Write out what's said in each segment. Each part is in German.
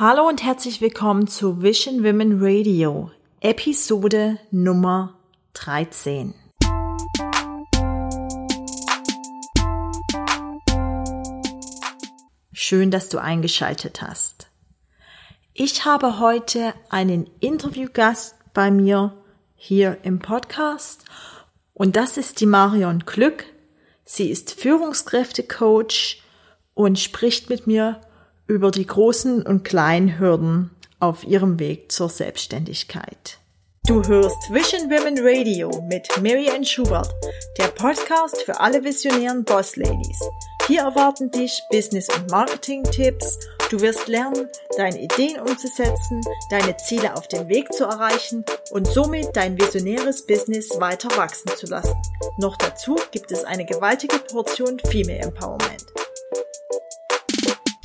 Hallo und herzlich willkommen zu Vision Women Radio, Episode Nummer 13. Schön, dass du eingeschaltet hast. Ich habe heute einen Interviewgast bei mir hier im Podcast und das ist die Marion Glück. Sie ist Führungskräftecoach und spricht mit mir über die großen und kleinen Hürden auf ihrem Weg zur Selbstständigkeit. Du hörst Vision Women Radio mit Mary Ann Schubert, der Podcast für alle visionären Boss Ladies. Hier erwarten dich Business- und Marketing-Tipps. Du wirst lernen, deine Ideen umzusetzen, deine Ziele auf dem Weg zu erreichen und somit dein visionäres Business weiter wachsen zu lassen. Noch dazu gibt es eine gewaltige Portion Female Empowerment.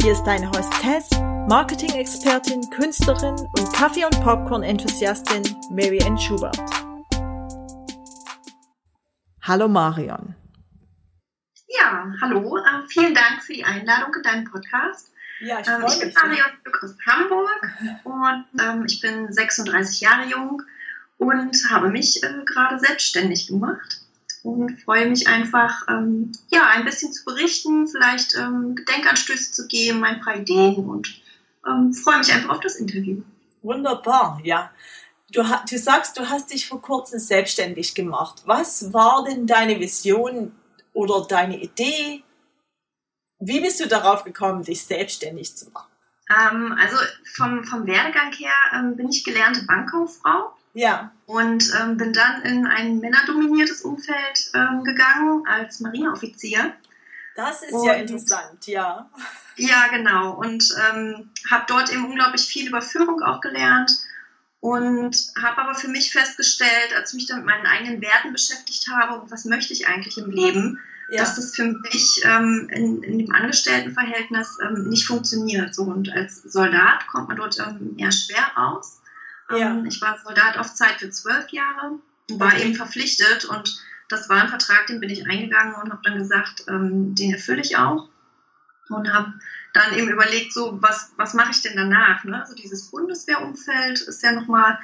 Hier ist deine Hostess, Marketing-Expertin, Künstlerin und Kaffee- und Popcorn-Enthusiastin Mary Ann Schubert. Hallo Marion. Ja, hallo. Äh, vielen Dank für die Einladung in deinen Podcast. Ja, ich, ähm, ich bin Marion aus Hamburg und ähm, ich bin 36 Jahre jung und habe mich äh, gerade selbstständig gemacht und freue mich einfach, ähm, ja, ein bisschen zu berichten, vielleicht ähm, Gedenkanstöße zu geben, ein paar Ideen und ähm, freue mich einfach auf das Interview. Wunderbar, ja. Du, du sagst, du hast dich vor kurzem selbstständig gemacht. Was war denn deine Vision oder deine Idee? Wie bist du darauf gekommen, dich selbstständig zu machen? Ähm, also vom, vom Werdegang her ähm, bin ich gelernte Bankkauffrau ja. Und ähm, bin dann in ein männerdominiertes Umfeld ähm, gegangen als Marineoffizier. Das ist und, ja interessant, ja. Ja, genau. Und ähm, habe dort eben unglaublich viel über Führung auch gelernt und habe aber für mich festgestellt, als ich mich dann mit meinen eigenen Werten beschäftigt habe und was möchte ich eigentlich im Leben, ja. dass das für mich ähm, in, in dem Angestelltenverhältnis ähm, nicht funktioniert. So, und als Soldat kommt man dort ähm, eher schwer aus. Ja. Ähm, ich war Soldat auf Zeit für zwölf Jahre, war okay. eben verpflichtet und das war ein Vertrag, den bin ich eingegangen und habe dann gesagt, ähm, den erfülle ich auch und habe dann eben überlegt, so was, was mache ich denn danach? Ne? Also dieses Bundeswehrumfeld ist ja nochmal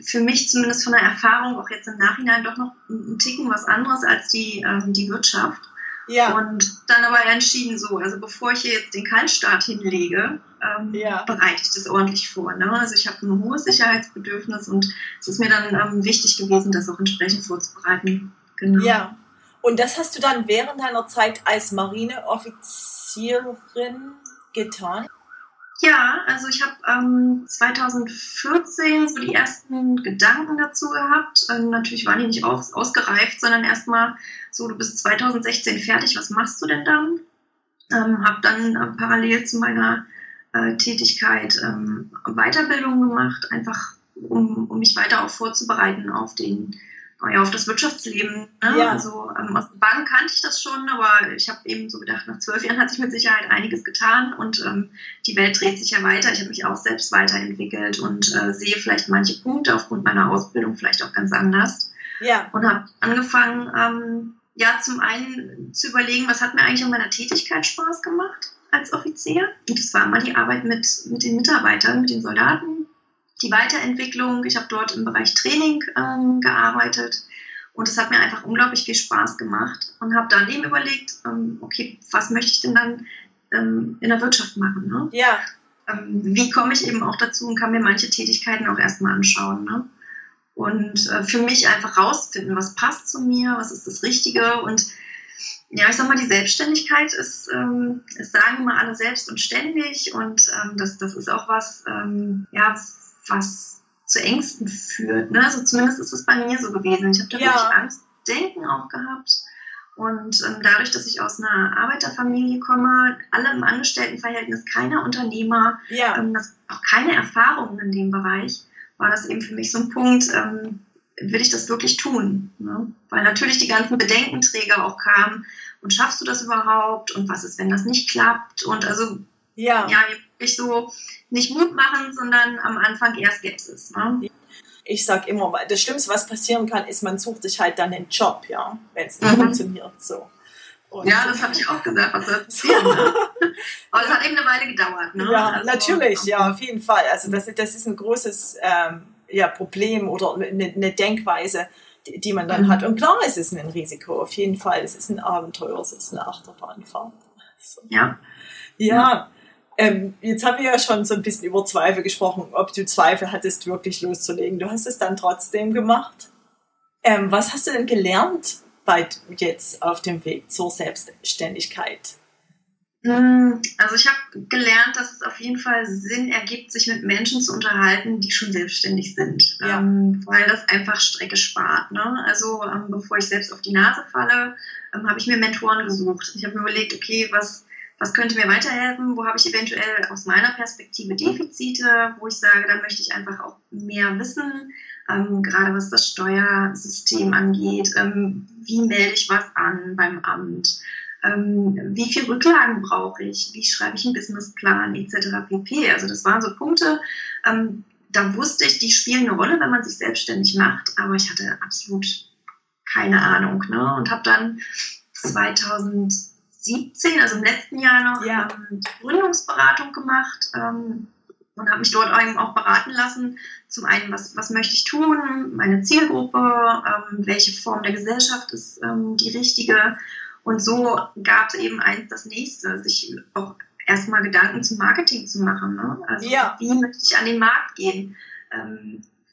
für mich zumindest von der Erfahrung auch jetzt im Nachhinein doch noch ein Ticken was anderes als die, ähm, die Wirtschaft. Ja. Und dann aber entschieden so, also bevor ich hier jetzt den Kaltstart hinlege, ähm, ja. bereite ich das ordentlich vor. Ne? Also ich habe ein hohes Sicherheitsbedürfnis und es ist mir dann ähm, wichtig gewesen, das auch entsprechend vorzubereiten. Genau. Ja. Und das hast du dann während deiner Zeit als Marineoffizierin getan? Ja, also ich habe ähm, 2014 so die ersten Gedanken dazu gehabt. Ähm, natürlich waren die nicht aus, ausgereift, sondern erstmal so, du bist 2016 fertig, was machst du denn dann? Ähm, habe dann äh, parallel zu meiner äh, Tätigkeit ähm, Weiterbildung gemacht, einfach um, um mich weiter auch vorzubereiten auf den ja, auf das Wirtschaftsleben. Ne? Ja. Also ähm, aus der Bank kannte ich das schon, aber ich habe eben so gedacht, nach zwölf Jahren hat sich mit Sicherheit einiges getan und ähm, die Welt dreht sich ja weiter. Ich habe mich auch selbst weiterentwickelt und äh, sehe vielleicht manche Punkte aufgrund meiner Ausbildung vielleicht auch ganz anders. Ja. Und habe angefangen, ähm, ja, zum einen zu überlegen, was hat mir eigentlich an meiner Tätigkeit Spaß gemacht als Offizier. Und das war immer die Arbeit mit, mit den Mitarbeitern, mit den Soldaten, die Weiterentwicklung. Ich habe dort im Bereich Training ähm, gearbeitet und es hat mir einfach unglaublich viel Spaß gemacht und habe dann eben überlegt, ähm, okay, was möchte ich denn dann ähm, in der Wirtschaft machen? Ne? Ja. Ähm, wie komme ich eben auch dazu und kann mir manche Tätigkeiten auch erstmal anschauen? Ne? Und äh, für mich einfach rausfinden, was passt zu mir, was ist das Richtige und ja, ich sag mal, die Selbstständigkeit ist, ähm, sagen immer alle selbst und ständig und ähm, das, das ist auch was, ähm, ja, was zu Ängsten führt. Ne? Also zumindest ist es bei mir so gewesen. Ich habe da ja. wirklich Angst, Denken auch gehabt. Und ähm, dadurch, dass ich aus einer Arbeiterfamilie komme, alle im Angestelltenverhältnis, keiner Unternehmer, ja. ähm, das, auch keine Erfahrungen in dem Bereich, war das eben für mich so ein Punkt, ähm, will ich das wirklich tun? Ne? Weil natürlich die ganzen Bedenkenträger auch kamen. Und schaffst du das überhaupt? Und was ist, wenn das nicht klappt? Und also, ja, ja wirklich so nicht Mut machen, sondern am Anfang eher Skepsis. Ne? Ich sag immer, das Schlimmste, was passieren kann, ist, man sucht sich halt dann einen Job, ja, wenn es nicht mhm. funktioniert. So. Und ja, das habe ich auch gesagt, was soll passieren? Ne? Aber es hat eben eine Weile gedauert. Ne? Ja, also, natürlich, ja, auf jeden Fall. Also das, das ist ein großes ähm, ja, Problem oder eine, eine Denkweise, die, die, man dann mhm. hat. Und klar, es ist ein Risiko, auf jeden Fall. Es ist ein Abenteuer, es ist eine Achterbahnfahrt. So. Ja. Ja. Ähm, jetzt haben wir ja schon so ein bisschen über Zweifel gesprochen, ob du Zweifel hattest, wirklich loszulegen. Du hast es dann trotzdem gemacht. Ähm, was hast du denn gelernt bei jetzt auf dem Weg zur Selbstständigkeit? Hm, also ich habe gelernt, dass es auf jeden Fall Sinn ergibt, sich mit Menschen zu unterhalten, die schon selbstständig sind, ja. ähm, weil das einfach Strecke spart. Ne? Also ähm, bevor ich selbst auf die Nase falle, ähm, habe ich mir Mentoren gesucht. Ich habe mir überlegt, okay, was was könnte mir weiterhelfen, wo habe ich eventuell aus meiner Perspektive Defizite, wo ich sage, da möchte ich einfach auch mehr wissen, ähm, gerade was das Steuersystem angeht, ähm, wie melde ich was an beim Amt, ähm, wie viel Rücklagen brauche ich, wie schreibe ich einen Businessplan etc. pp. Also das waren so Punkte, ähm, da wusste ich, die spielen eine Rolle, wenn man sich selbstständig macht, aber ich hatte absolut keine Ahnung ne? und habe dann 2000 2017, also im letzten Jahr noch, ja. ähm, die Gründungsberatung gemacht ähm, und habe mich dort auch beraten lassen. Zum einen, was, was möchte ich tun, meine Zielgruppe, ähm, welche Form der Gesellschaft ist ähm, die richtige. Und so gab es eben eins das nächste, sich auch erstmal Gedanken zum Marketing zu machen. Ne? Also ja. wie möchte ich an den Markt gehen?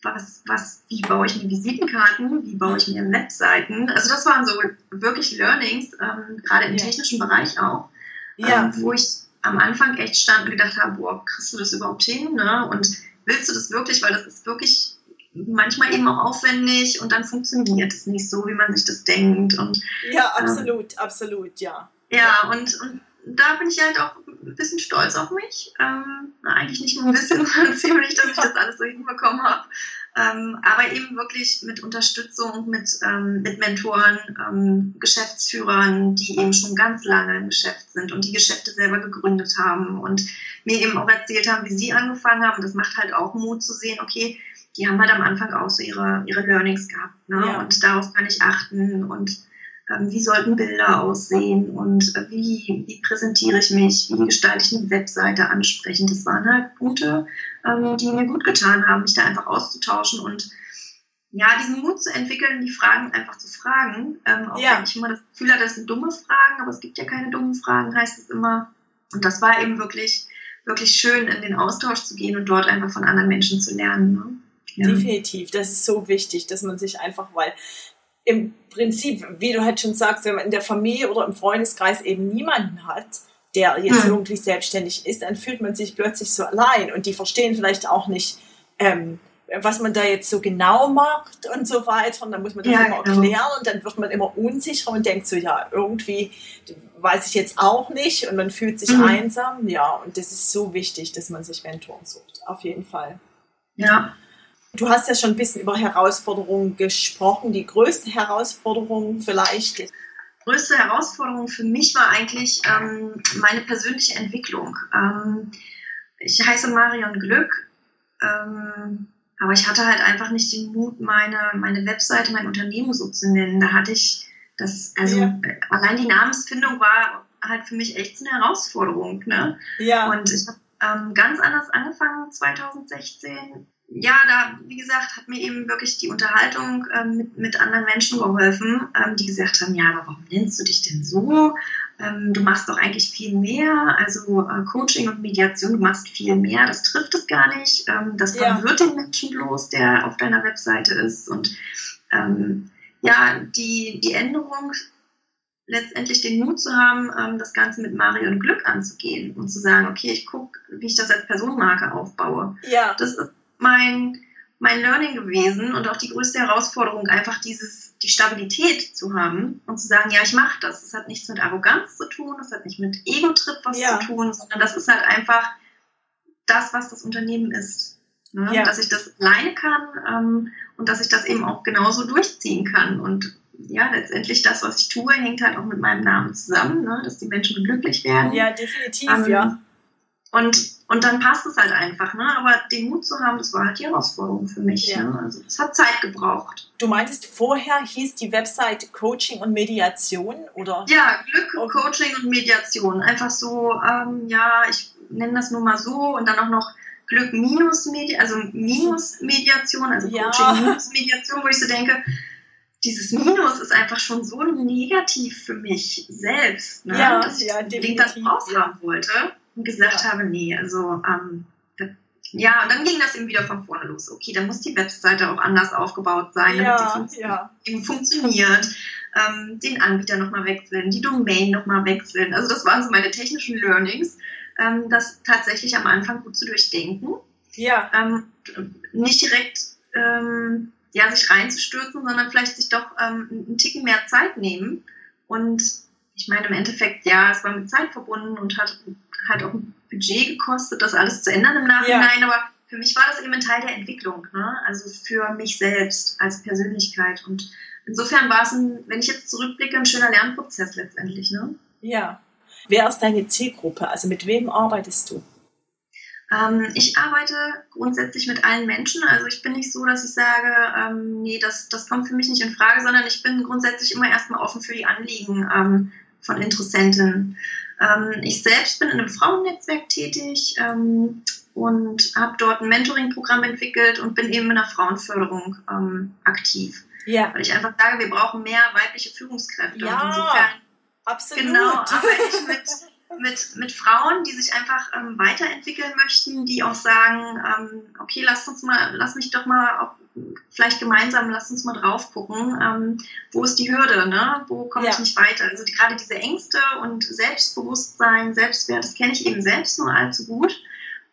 Ähm, was, was, wie baue ich mir Visitenkarten, wie baue ich mir Webseiten. Also das waren so wirklich Learnings, ähm, gerade im ja. technischen Bereich auch, ja. ähm, wo ich am Anfang echt stand und gedacht habe, boah, kriegst du das überhaupt hin? Ne? Und willst du das wirklich? Weil das ist wirklich manchmal eben auch aufwendig und dann funktioniert es nicht so, wie man sich das denkt. Und, ja, absolut, ähm, absolut, ja. Ja, und, und da bin ich halt auch ein bisschen stolz auf mich. Ähm, eigentlich nicht nur ein bisschen, sondern ziemlich, dass ich das alles so hinbekommen habe. Ähm, aber eben wirklich mit Unterstützung, mit, ähm, mit Mentoren, ähm, Geschäftsführern, die eben schon ganz lange im Geschäft sind und die Geschäfte selber gegründet haben und mir eben auch erzählt haben, wie sie angefangen haben. Das macht halt auch Mut zu sehen, okay, die haben halt am Anfang auch so ihre, ihre Learnings gehabt. Ne? Ja. Und darauf kann ich achten und wie sollten Bilder aussehen und äh, wie, wie präsentiere ich mich, wie gestalte ich eine Webseite ansprechend. Das waren halt Punkte, ähm, die mir gut getan haben, mich da einfach auszutauschen und ja, diesen Mut zu entwickeln, die Fragen einfach zu fragen. Ähm, auch ja. wenn ich immer das Gefühl hatte, das sind dumme Fragen, aber es gibt ja keine dummen Fragen, heißt es immer. Und das war eben wirklich, wirklich schön, in den Austausch zu gehen und dort einfach von anderen Menschen zu lernen. Ne? Ja. Definitiv, das ist so wichtig, dass man sich einfach, weil im Prinzip, wie du halt schon sagst, wenn man in der Familie oder im Freundeskreis eben niemanden hat, der jetzt hm. irgendwie selbstständig ist, dann fühlt man sich plötzlich so allein und die verstehen vielleicht auch nicht, ähm, was man da jetzt so genau macht und so weiter. Und dann muss man das ja, immer genau. erklären und dann wird man immer unsicher und denkt so, ja, irgendwie weiß ich jetzt auch nicht und man fühlt sich mhm. einsam. Ja, und das ist so wichtig, dass man sich Mentoren sucht. Auf jeden Fall. Ja. Du hast ja schon ein bisschen über Herausforderungen gesprochen. Die größte Herausforderung vielleicht? Die größte Herausforderung für mich war eigentlich ähm, meine persönliche Entwicklung. Ähm, ich heiße Marion Glück, ähm, aber ich hatte halt einfach nicht den Mut, meine, meine Webseite, mein Unternehmen so zu nennen. Da hatte ich das, also ja. allein die Namensfindung war halt für mich echt eine Herausforderung. Ne? Ja. Und ich habe ähm, ganz anders angefangen 2016 ja, da, wie gesagt, hat mir eben wirklich die Unterhaltung ähm, mit, mit anderen Menschen geholfen, ähm, die gesagt haben, ja, aber warum nennst du dich denn so? Ähm, du machst doch eigentlich viel mehr, also äh, Coaching und Mediation, du machst viel mehr, das trifft es gar nicht, ähm, das verwirrt ja. den Menschen bloß, der auf deiner Webseite ist und ähm, ja, die, die Änderung letztendlich den Mut zu haben, ähm, das Ganze mit Marion Glück anzugehen und zu sagen, okay, ich gucke, wie ich das als Personenmarke aufbaue. Ja. Das ist mein, mein Learning gewesen und auch die größte Herausforderung, einfach dieses, die Stabilität zu haben und zu sagen, ja, ich mache das. Das hat nichts mit Arroganz zu tun, das hat nicht mit Ego-Trip was ja. zu tun, sondern das ist halt einfach das, was das Unternehmen ist. Ne? Ja. Dass ich das alleine kann ähm, und dass ich das eben auch genauso durchziehen kann. Und ja, letztendlich das, was ich tue, hängt halt auch mit meinem Namen zusammen, ne? dass die Menschen glücklich werden. Ja, definitiv, ähm, ja. Und Und dann passt es halt einfach, ne? Aber den Mut zu haben, das war halt die Herausforderung für mich. Ja. Ne? Also es hat Zeit gebraucht. Du meintest, vorher hieß die Website Coaching und Mediation, oder? Ja, Glück, okay. Coaching und Mediation. Einfach so, ähm, ja, ich nenne das nur mal so und dann auch noch Glück minus Mediation, also minus Mediation, also ja. Coaching minus Mediation, wo ich so denke, dieses Minus ist einfach schon so negativ für mich selbst, ne? ja, dass ich ja, das raushaben wollte und gesagt ja. habe, nee, also ähm, ja, und dann ging das eben wieder von vorne los. Okay, dann muss die Webseite auch anders aufgebaut sein, damit ja, sie fun ja. eben funktioniert. Ähm, den Anbieter nochmal wechseln, die Domain nochmal wechseln. Also das waren so meine technischen Learnings, ähm, das tatsächlich am Anfang gut zu durchdenken. Ja. Ähm, nicht direkt ähm, ja, sich reinzustürzen, sondern vielleicht sich doch ähm, einen Ticken mehr Zeit nehmen. Und ich meine, im Endeffekt, ja, es war mit Zeit verbunden und hat halt auch ein Budget gekostet, das alles zu ändern im Nachhinein, ja. aber für mich war das eben ein Teil der Entwicklung, ne? also für mich selbst als Persönlichkeit. Und insofern war es, ein, wenn ich jetzt zurückblicke, ein schöner Lernprozess letztendlich. Ne? Ja. Wer ist deine Zielgruppe? Also mit wem arbeitest du? Ähm, ich arbeite grundsätzlich mit allen Menschen. Also ich bin nicht so, dass ich sage, ähm, nee, das, das kommt für mich nicht in Frage, sondern ich bin grundsätzlich immer erstmal offen für die Anliegen ähm, von Interessenten. Ähm, ich selbst bin in einem Frauennetzwerk tätig ähm, und habe dort ein Mentoring-Programm entwickelt und bin eben in der Frauenförderung ähm, aktiv. Ja. Weil ich einfach sage, wir brauchen mehr weibliche Führungskräfte. Ja, insofern, absolut. Genau, arbeite ich mit mit, mit Frauen, die sich einfach ähm, weiterentwickeln möchten, die auch sagen, ähm, okay, lass uns mal, lass mich doch mal auch vielleicht gemeinsam, lass uns mal drauf gucken, ähm, wo ist die Hürde, ne? wo komme ja. ich nicht weiter. Also die, gerade diese Ängste und Selbstbewusstsein, Selbstwert, das kenne ich eben selbst nur allzu gut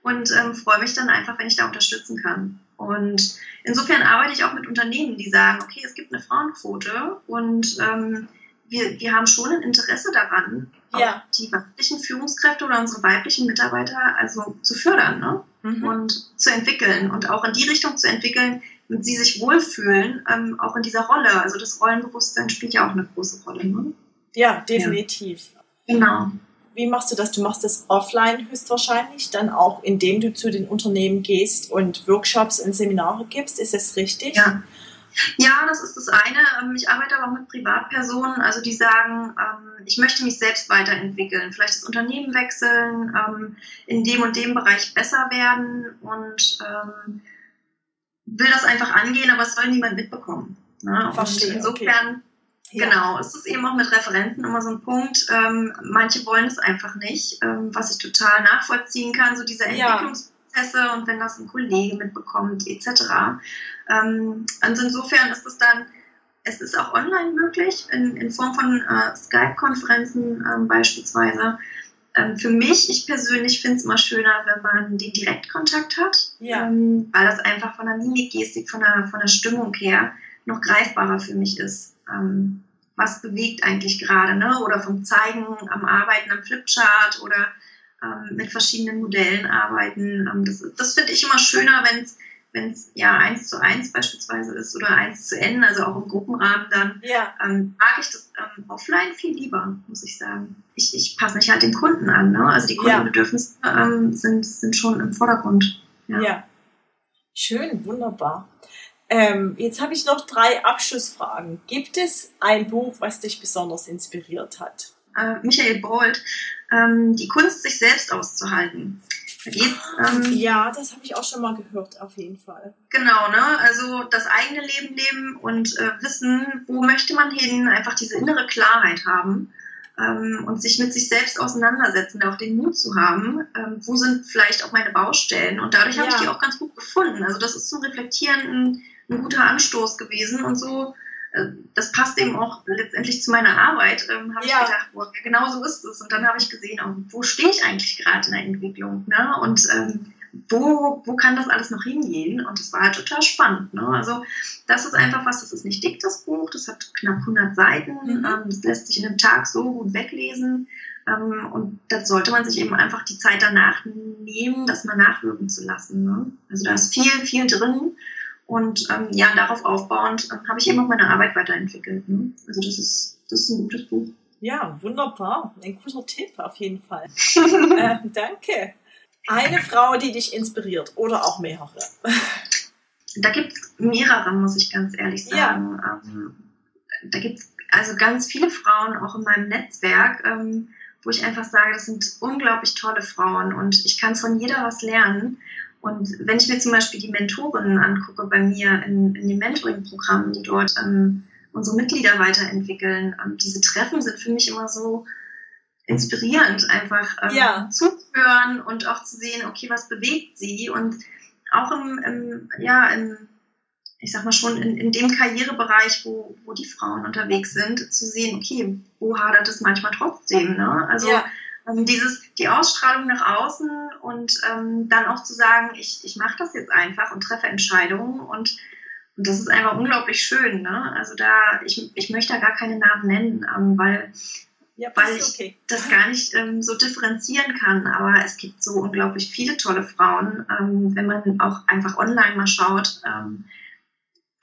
und ähm, freue mich dann einfach, wenn ich da unterstützen kann. Und insofern arbeite ich auch mit Unternehmen, die sagen, okay, es gibt eine Frauenquote und ähm, wir, wir haben schon ein Interesse daran, ja. die weiblichen Führungskräfte oder unsere weiblichen Mitarbeiter also zu fördern ne? Mhm. und zu entwickeln und auch in die Richtung zu entwickeln, damit sie sich wohlfühlen, ähm, auch in dieser Rolle. Also das Rollenbewusstsein spielt ja auch eine große Rolle. Ne? Ja, definitiv. Ja. Genau. Wie machst du das? Du machst das offline höchstwahrscheinlich, dann auch indem du zu den Unternehmen gehst und Workshops und Seminare gibst. Ist das richtig? Ja. Ja, das ist das eine. Ähm, ich arbeite aber auch mit Privatpersonen, also die sagen, ähm, ich möchte mich selbst weiterentwickeln, vielleicht das Unternehmen wechseln, ähm, in dem und dem Bereich besser werden und will das einfach angehen, aber es soll niemand mitbekommen. Ne? Verstehe, insofern, okay. Genau, es ist eben auch mit Referenten immer so ein Punkt. Ähm, manche wollen es einfach nicht, ähm, was ich total nachvollziehen kann, so diese Entwicklungs Prozesse und wenn das ein Kollege mitbekommt, etc. Ähm, also insofern ist es dann, es ist auch online möglich, in, in Form von äh, Skype-Konferenzen ähm, beispielsweise. Ähm, für mich, ich persönlich finde es immer schöner, wenn man den Direktkontakt hat, ja. ähm, weil das einfach von der Mimikgestik, von der, von der Stimmung her noch greifbarer für mich ist. Ähm, was bewegt eigentlich gerade, ne? Oder vom Zeigen am Arbeiten am Flipchart oder ähm, mit verschiedenen Modellen arbeiten. Ähm, das das finde ich immer schöner, wenn es wenn es ja eins zu eins beispielsweise ist oder eins zu n, also auch im Gruppenrahmen, dann ja. ähm, mag ich das ähm, offline viel lieber, muss ich sagen. Ich, ich passe mich halt den Kunden an, ne? Also die Kundenbedürfnisse ja. ähm, sind, sind schon im Vordergrund. Ja. ja. Schön, wunderbar. Ähm, jetzt habe ich noch drei Abschlussfragen. Gibt es ein Buch, was dich besonders inspiriert hat? Äh, Michael Bold ähm, die Kunst, sich selbst auszuhalten. Da geht's, ähm, ja, das habe ich auch schon mal gehört, auf jeden Fall. Genau, ne? Also das eigene Leben leben und äh, wissen, wo möchte man hin, einfach diese innere Klarheit haben ähm, und sich mit sich selbst auseinandersetzen, auch den Mut zu haben, ähm, wo sind vielleicht auch meine Baustellen. Und dadurch ja. habe ich die auch ganz gut gefunden. Also das ist zum Reflektieren ein, ein guter Anstoß gewesen und so das passt eben auch letztendlich zu meiner Arbeit, ähm, habe ja. ich gedacht, boah, genau so ist es. Und dann habe ich gesehen, oh, wo stehe ich eigentlich gerade in der Entwicklung? Ne? Und ähm, wo, wo kann das alles noch hingehen? Und das war halt total spannend. Ne? Also das ist einfach was, das ist nicht dick, das Buch, das hat knapp 100 Seiten, mhm. ähm, das lässt sich in einem Tag so gut weglesen. Ähm, und da sollte man sich eben einfach die Zeit danach nehmen, das mal nachwirken zu lassen. Ne? Also da ist viel, viel drin. Und ähm, ja, darauf aufbauend ähm, habe ich eben auch meine Arbeit weiterentwickelt. Ne? Also das ist, das ist ein gutes Buch. Ja, wunderbar. Ein guter Tipp auf jeden Fall. äh, danke. Eine Frau, die dich inspiriert oder auch mehrere? Da gibt es mehrere, muss ich ganz ehrlich sagen. Ja. Ähm, da gibt es also ganz viele Frauen auch in meinem Netzwerk, ähm, wo ich einfach sage, das sind unglaublich tolle Frauen und ich kann von jeder was lernen. Und wenn ich mir zum Beispiel die Mentorinnen angucke bei mir in, in den Mentoring-Programmen, die dort ähm, unsere Mitglieder weiterentwickeln, ähm, diese Treffen sind für mich immer so inspirierend, einfach ähm, ja. zuhören und auch zu sehen, okay, was bewegt sie und auch im, im ja, im, ich sag mal schon in, in dem Karrierebereich, wo, wo die Frauen unterwegs sind, zu sehen, okay, wo hadert es manchmal trotzdem, ne? Also ja. Ähm, dieses, die Ausstrahlung nach außen und ähm, dann auch zu sagen, ich, ich mache das jetzt einfach und treffe Entscheidungen und, und das ist einfach unglaublich schön, ne? Also da, ich, ich möchte da gar keine Namen nennen, ähm, weil ja, weil ich okay. das gar nicht ähm, so differenzieren kann. Aber es gibt so unglaublich viele tolle Frauen, ähm, wenn man auch einfach online mal schaut, ähm,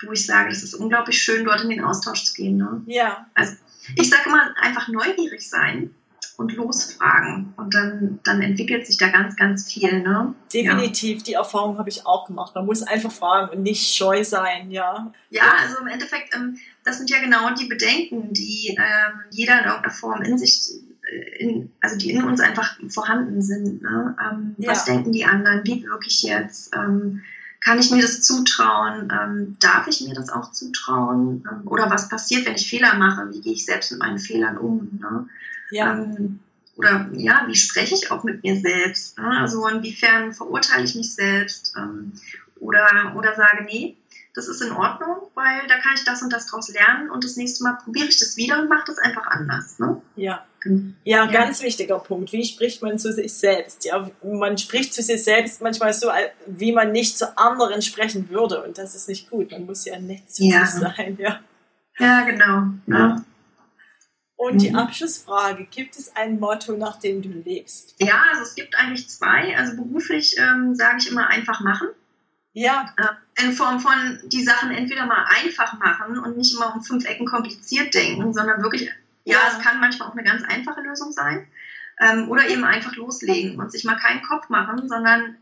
wo ich sage, das ist unglaublich schön, dort in den Austausch zu gehen. Ne? Ja. Also ich sage immer, einfach neugierig sein und losfragen. Und dann, dann entwickelt sich da ganz, ganz viel. Ne? Definitiv, ja. die Erfahrung habe ich auch gemacht. Man muss einfach fragen und nicht scheu sein, ja. Ja, also im Endeffekt, ähm, das sind ja genau die Bedenken, die ähm, jeder in irgendeiner Form in sich, äh, in, also die in uns einfach vorhanden sind. Ne? Ähm, ja. Was denken die anderen? Wie wirke ich jetzt? Ähm, kann ich mir das zutrauen? Ähm, darf ich mir das auch zutrauen? Ähm, oder was passiert, wenn ich Fehler mache? Wie gehe ich selbst mit meinen Fehlern um? Ne? Ja. Ähm, oder ja, wie spreche ich auch mit mir selbst? Ne? Also inwiefern verurteile ich mich selbst? Ähm, oder, oder sage, nee, das ist in Ordnung, weil da kann ich das und das draus lernen und das nächste Mal probiere ich das wieder und mache das einfach anders. Ne? Ja. Ja, ja, ganz wichtiger Punkt. Wie spricht man zu sich selbst? Ja, man spricht zu sich selbst manchmal so, wie man nicht zu anderen sprechen würde und das ist nicht gut. Man muss ja nett zu ja. sich sein. Ja, ja genau. Ja. Und die mhm. Abschlussfrage, gibt es ein Motto, nach dem du lebst? Ja, also es gibt eigentlich zwei. Also beruflich ähm, sage ich immer einfach machen. Ja. Äh, in Form von die Sachen entweder mal einfach machen und nicht immer um fünf Ecken kompliziert denken, sondern wirklich, ja, ja es kann manchmal auch eine ganz einfache Lösung sein. Ähm, oder eben einfach loslegen und sich mal keinen Kopf machen, sondern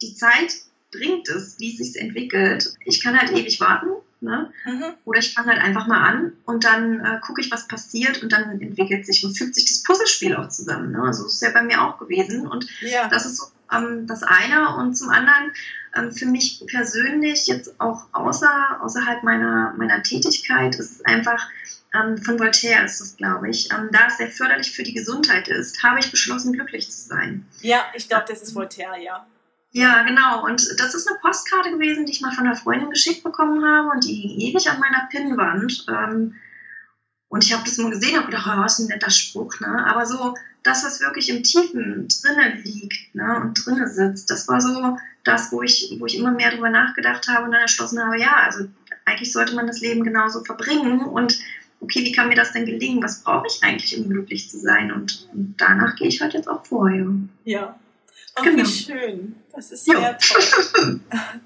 die Zeit bringt es, wie es sich entwickelt. Ich kann halt ewig warten. Ne? Mhm. Oder ich fange halt einfach mal an und dann äh, gucke ich, was passiert und dann entwickelt sich und fügt sich das Puzzlespiel auch zusammen. Ne? Also das ist ja bei mir auch gewesen. Und ja. das ist so ähm, das eine. Und zum anderen, ähm, für mich persönlich, jetzt auch außer, außerhalb meiner, meiner Tätigkeit, ist es einfach, ähm, von Voltaire ist es, glaube ich, ähm, da es sehr förderlich für die Gesundheit ist, habe ich beschlossen, glücklich zu sein. Ja, ich glaube, das ist Voltaire, ja. Ja, genau. Und das ist eine Postkarte gewesen, die ich mal von einer Freundin geschickt bekommen habe und die hing ewig an meiner Pinnwand. Ähm, und ich habe das mal gesehen und gedacht, oh, was ein netter Spruch, ne? Aber so das, was wirklich im Tiefen drinnen liegt ne, und drinnen sitzt, das war so das, wo ich, wo ich immer mehr darüber nachgedacht habe und dann erschlossen habe, ja, also eigentlich sollte man das Leben genauso verbringen und okay, wie kann mir das denn gelingen? Was brauche ich eigentlich, um glücklich zu sein? Und, und danach gehe ich halt jetzt auch vor. Ja. ja. Ach, genau. wie schön. Das ist sehr toll.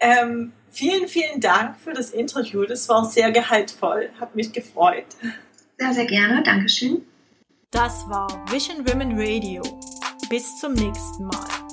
ähm, vielen, vielen Dank für das Interview. Das war sehr gehaltvoll. Hat mich gefreut. Sehr, sehr gerne. Dankeschön. Das war Vision Women Radio. Bis zum nächsten Mal.